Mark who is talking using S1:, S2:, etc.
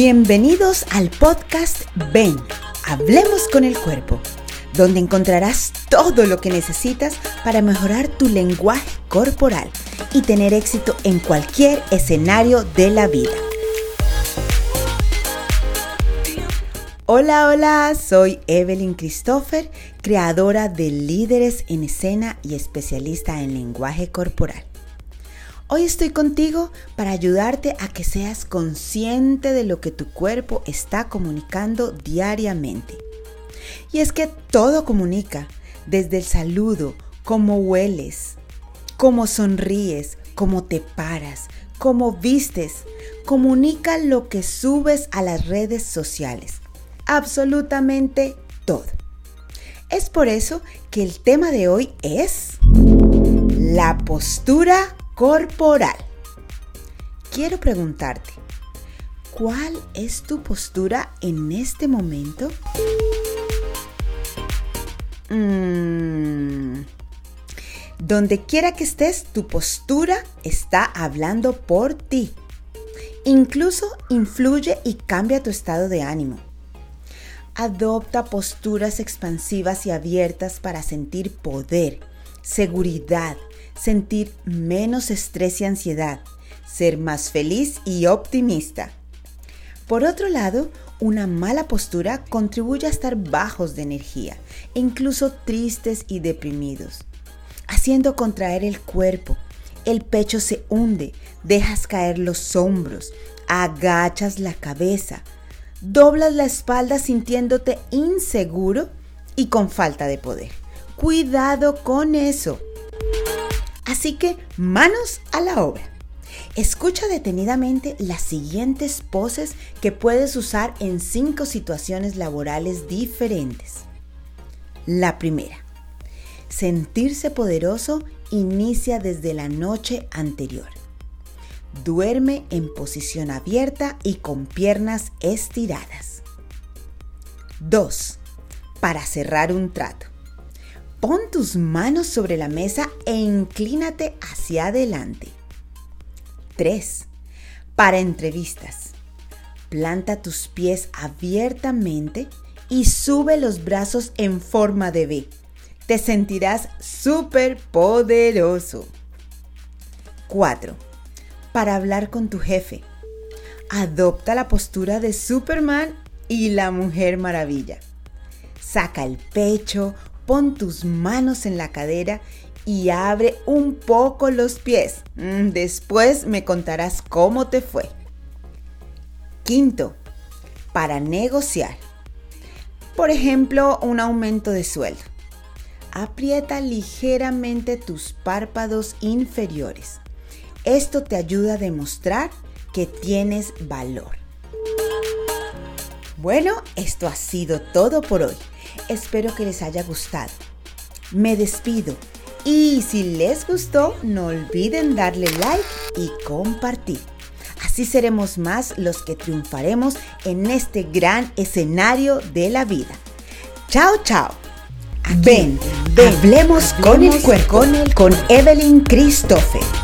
S1: Bienvenidos al podcast Ven, hablemos con el cuerpo, donde encontrarás todo lo que necesitas para mejorar tu lenguaje corporal y tener éxito en cualquier escenario de la vida. Hola, hola, soy Evelyn Christopher, creadora de Líderes en Escena y especialista en lenguaje corporal. Hoy estoy contigo para ayudarte a que seas consciente de lo que tu cuerpo está comunicando diariamente. Y es que todo comunica, desde el saludo, cómo hueles, cómo sonríes, cómo te paras, cómo vistes, comunica lo que subes a las redes sociales. Absolutamente todo. Es por eso que el tema de hoy es la postura corporal. Quiero preguntarte, ¿cuál es tu postura en este momento? Mm. Donde quiera que estés, tu postura está hablando por ti. Incluso influye y cambia tu estado de ánimo. Adopta posturas expansivas y abiertas para sentir poder, seguridad, sentir menos estrés y ansiedad, ser más feliz y optimista. Por otro lado, una mala postura contribuye a estar bajos de energía e incluso tristes y deprimidos, haciendo contraer el cuerpo. El pecho se hunde, dejas caer los hombros, agachas la cabeza, doblas la espalda sintiéndote inseguro y con falta de poder. Cuidado con eso. Así que manos a la obra. Escucha detenidamente las siguientes poses que puedes usar en cinco situaciones laborales diferentes. La primera. Sentirse poderoso inicia desde la noche anterior. Duerme en posición abierta y con piernas estiradas. 2. Para cerrar un trato. Pon tus manos sobre la mesa e inclínate hacia adelante. 3. Para entrevistas. Planta tus pies abiertamente y sube los brazos en forma de V. Te sentirás súper poderoso. 4. Para hablar con tu jefe. Adopta la postura de Superman y la Mujer Maravilla. Saca el pecho, pon tus manos en la cadera y abre un poco los pies. Mm, después me contarás cómo te fue. Quinto, para negociar. Por ejemplo, un aumento de sueldo. Aprieta ligeramente tus párpados inferiores. Esto te ayuda a demostrar que tienes valor. Bueno, esto ha sido todo por hoy. Espero que les haya gustado. Me despido y si les gustó, no olviden darle like y compartir. Así seremos más los que triunfaremos en este gran escenario de la vida. Chao, chao. ven, ven, hablemos, con el cuerpo con Evelyn Christopher.